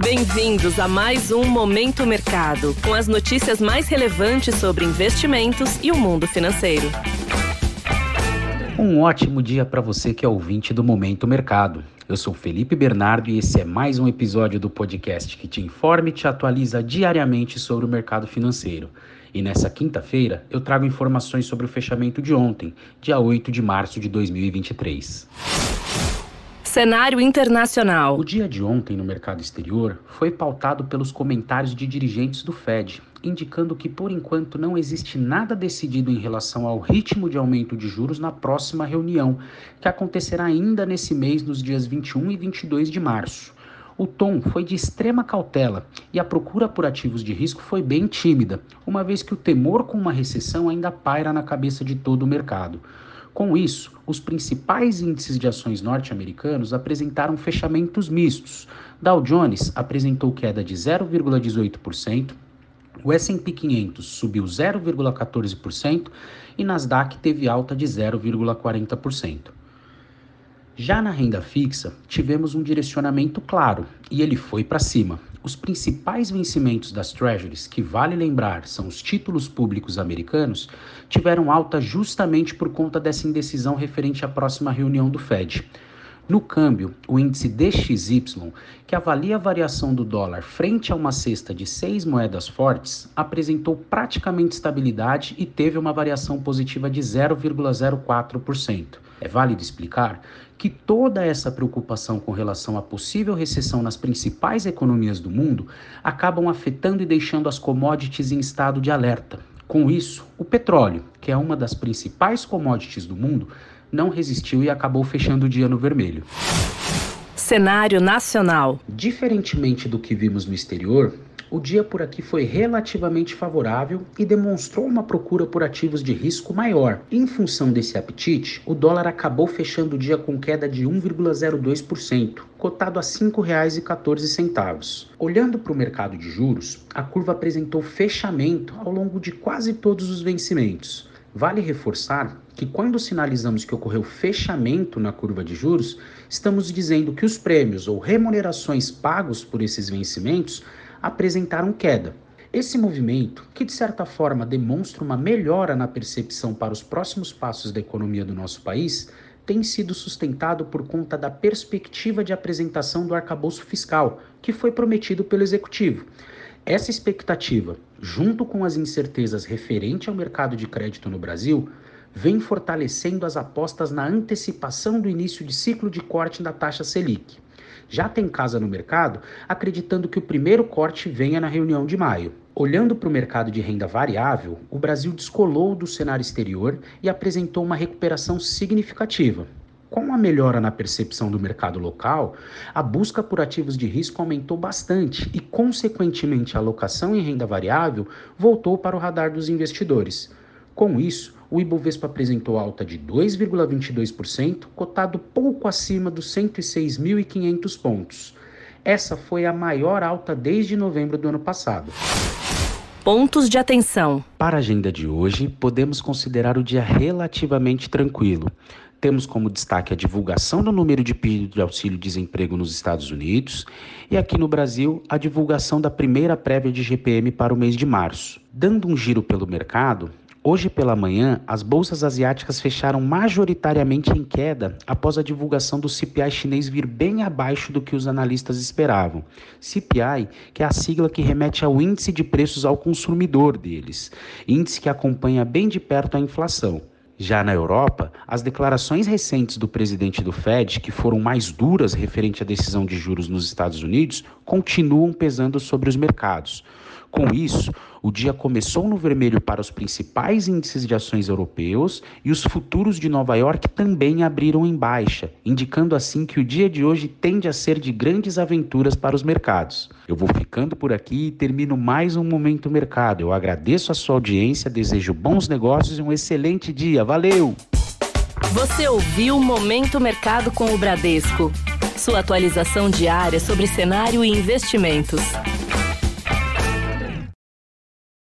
Bem-vindos a mais um Momento Mercado, com as notícias mais relevantes sobre investimentos e o mundo financeiro. Um ótimo dia para você que é ouvinte do Momento Mercado. Eu sou Felipe Bernardo e esse é mais um episódio do podcast que te informa e te atualiza diariamente sobre o mercado financeiro. E nessa quinta-feira eu trago informações sobre o fechamento de ontem, dia 8 de março de 2023. Cenário internacional. O dia de ontem no mercado exterior foi pautado pelos comentários de dirigentes do Fed, indicando que por enquanto não existe nada decidido em relação ao ritmo de aumento de juros na próxima reunião, que acontecerá ainda nesse mês, nos dias 21 e 22 de março. O tom foi de extrema cautela e a procura por ativos de risco foi bem tímida, uma vez que o temor com uma recessão ainda paira na cabeça de todo o mercado. Com isso, os principais índices de ações norte-americanos apresentaram fechamentos mistos. Dow Jones apresentou queda de 0,18%, o S&P 500 subiu 0,14% e Nasdaq teve alta de 0,40%. Já na renda fixa, tivemos um direcionamento claro e ele foi para cima. Os principais vencimentos das Treasuries, que vale lembrar são os títulos públicos americanos, tiveram alta justamente por conta dessa indecisão referente à próxima reunião do Fed. No câmbio, o índice DXY, que avalia a variação do dólar frente a uma cesta de seis moedas fortes, apresentou praticamente estabilidade e teve uma variação positiva de 0,04%. É válido explicar que toda essa preocupação com relação à possível recessão nas principais economias do mundo acabam afetando e deixando as commodities em estado de alerta. Com isso, o petróleo, que é uma das principais commodities do mundo, não resistiu e acabou fechando o dia no vermelho. Cenário nacional. Diferentemente do que vimos no exterior, o dia por aqui foi relativamente favorável e demonstrou uma procura por ativos de risco maior. Em função desse apetite, o dólar acabou fechando o dia com queda de 1,02%, cotado a R$ 5,14. Olhando para o mercado de juros, a curva apresentou fechamento ao longo de quase todos os vencimentos. Vale reforçar que quando sinalizamos que ocorreu fechamento na curva de juros, estamos dizendo que os prêmios ou remunerações pagos por esses vencimentos apresentaram queda. Esse movimento, que de certa forma demonstra uma melhora na percepção para os próximos passos da economia do nosso país, tem sido sustentado por conta da perspectiva de apresentação do arcabouço fiscal, que foi prometido pelo executivo. Essa expectativa, junto com as incertezas referente ao mercado de crédito no Brasil, vem fortalecendo as apostas na antecipação do início de ciclo de corte da taxa Selic já tem casa no mercado acreditando que o primeiro corte venha na reunião de maio. Olhando para o mercado de renda variável, o Brasil descolou do cenário exterior e apresentou uma recuperação significativa. Com a melhora na percepção do mercado local, a busca por ativos de risco aumentou bastante e, consequentemente, a alocação em renda variável voltou para o radar dos investidores. Com isso, o Ibovespa apresentou alta de 2,22%, cotado pouco acima dos 106.500 pontos. Essa foi a maior alta desde novembro do ano passado. Pontos de atenção. Para a agenda de hoje, podemos considerar o dia relativamente tranquilo. Temos como destaque a divulgação do número de pedidos de auxílio-desemprego nos Estados Unidos e aqui no Brasil a divulgação da primeira prévia de GPM para o mês de março. Dando um giro pelo mercado, Hoje pela manhã, as bolsas asiáticas fecharam majoritariamente em queda após a divulgação do CPI chinês vir bem abaixo do que os analistas esperavam. CPI, que é a sigla que remete ao índice de preços ao consumidor deles, índice que acompanha bem de perto a inflação. Já na Europa, as declarações recentes do presidente do Fed, que foram mais duras referente à decisão de juros nos Estados Unidos, continuam pesando sobre os mercados. Com isso, o dia começou no vermelho para os principais índices de ações europeus e os futuros de Nova York também abriram em baixa, indicando assim que o dia de hoje tende a ser de grandes aventuras para os mercados. Eu vou ficando por aqui e termino mais um Momento Mercado. Eu agradeço a sua audiência, desejo bons negócios e um excelente dia. Valeu! Você ouviu Momento Mercado com o Bradesco. Sua atualização diária sobre cenário e investimentos.